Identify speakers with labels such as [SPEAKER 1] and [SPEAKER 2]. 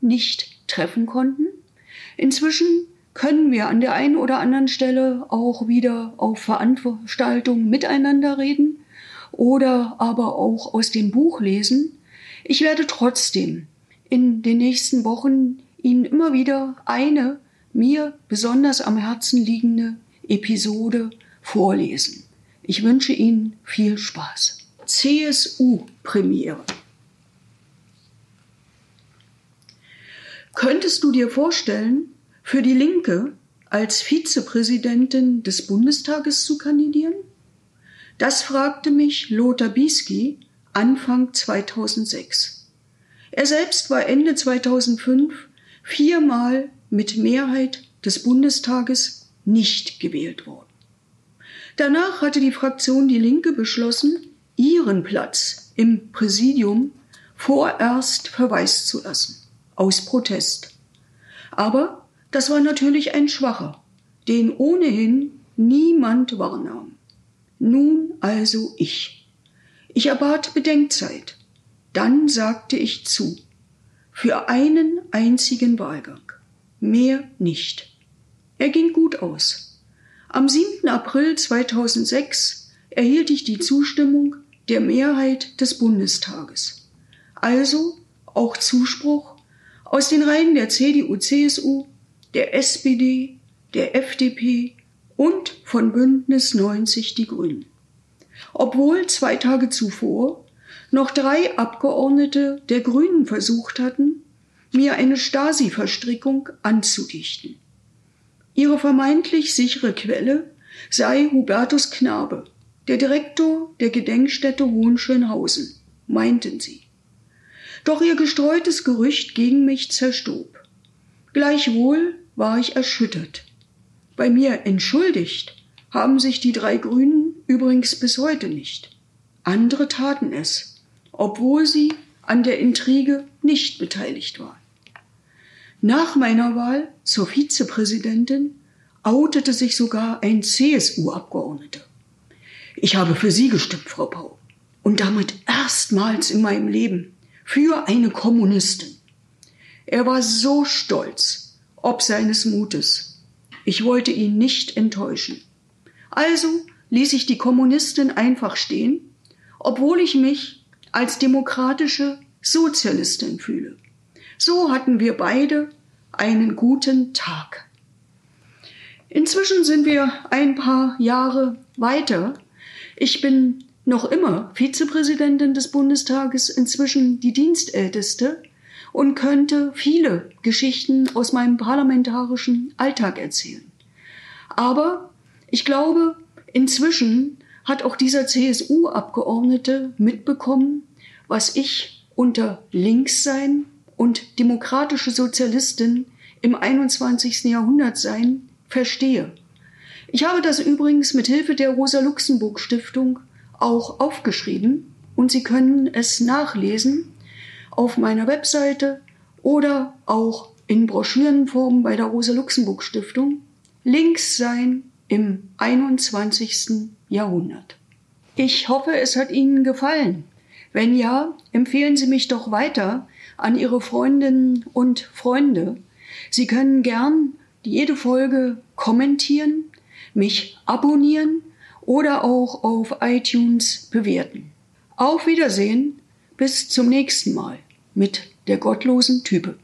[SPEAKER 1] nicht treffen konnten. Inzwischen können wir an der einen oder anderen Stelle auch wieder auf Veranstaltungen miteinander reden oder aber auch aus dem Buch lesen. Ich werde trotzdem in den nächsten Wochen Ihnen immer wieder eine mir besonders am Herzen liegende Episode vorlesen. Ich wünsche Ihnen viel Spaß. CSU-Premiere. Könntest du dir vorstellen, für die Linke als Vizepräsidentin des Bundestages zu kandidieren? Das fragte mich Lothar Bisky Anfang 2006. Er selbst war Ende 2005 viermal mit Mehrheit des Bundestages nicht gewählt worden. Danach hatte die Fraktion Die Linke beschlossen, ihren Platz im Präsidium vorerst verweist zu lassen, aus Protest. Aber das war natürlich ein schwacher, den ohnehin niemand wahrnahm. Nun also ich. Ich erbat Bedenkzeit. Dann sagte ich zu. Für einen einzigen Wahlgang. Mehr nicht. Er ging gut aus. Am 7. April 2006 erhielt ich die Zustimmung der Mehrheit des Bundestages. Also auch Zuspruch aus den Reihen der CDU, CSU, der SPD, der FDP und von Bündnis 90 Die Grünen. Obwohl zwei Tage zuvor noch drei Abgeordnete der Grünen versucht hatten, mir eine Stasi-Verstrickung anzudichten. Ihre vermeintlich sichere Quelle sei Hubertus Knabe, der Direktor der Gedenkstätte Hohenschönhausen, meinten sie. Doch ihr gestreutes Gerücht gegen mich zerstob. Gleichwohl war ich erschüttert. Bei mir entschuldigt haben sich die drei Grünen übrigens bis heute nicht. Andere taten es, obwohl sie an der Intrige nicht beteiligt waren. Nach meiner Wahl zur Vizepräsidentin outete sich sogar ein CSU-Abgeordneter. Ich habe für Sie gestimmt, Frau Pau. Und damit erstmals in meinem Leben für eine Kommunistin. Er war so stolz, ob seines Mutes. Ich wollte ihn nicht enttäuschen. Also ließ ich die Kommunistin einfach stehen, obwohl ich mich als demokratische Sozialistin fühle. So hatten wir beide einen guten Tag. Inzwischen sind wir ein paar Jahre weiter ich bin noch immer Vizepräsidentin des Bundestages, inzwischen die Dienstälteste und könnte viele Geschichten aus meinem parlamentarischen Alltag erzählen. Aber ich glaube, inzwischen hat auch dieser CSU-Abgeordnete mitbekommen, was ich unter Linkssein und demokratische Sozialistin im 21. Jahrhundert sein verstehe. Ich habe das übrigens mit Hilfe der Rosa Luxemburg Stiftung auch aufgeschrieben und Sie können es nachlesen auf meiner Webseite oder auch in Broschürenform bei der Rosa Luxemburg Stiftung. Links sein im 21. Jahrhundert. Ich hoffe, es hat Ihnen gefallen. Wenn ja, empfehlen Sie mich doch weiter an Ihre Freundinnen und Freunde. Sie können gern jede Folge kommentieren mich abonnieren oder auch auf iTunes bewerten. Auf Wiedersehen, bis zum nächsten Mal mit der gottlosen Type.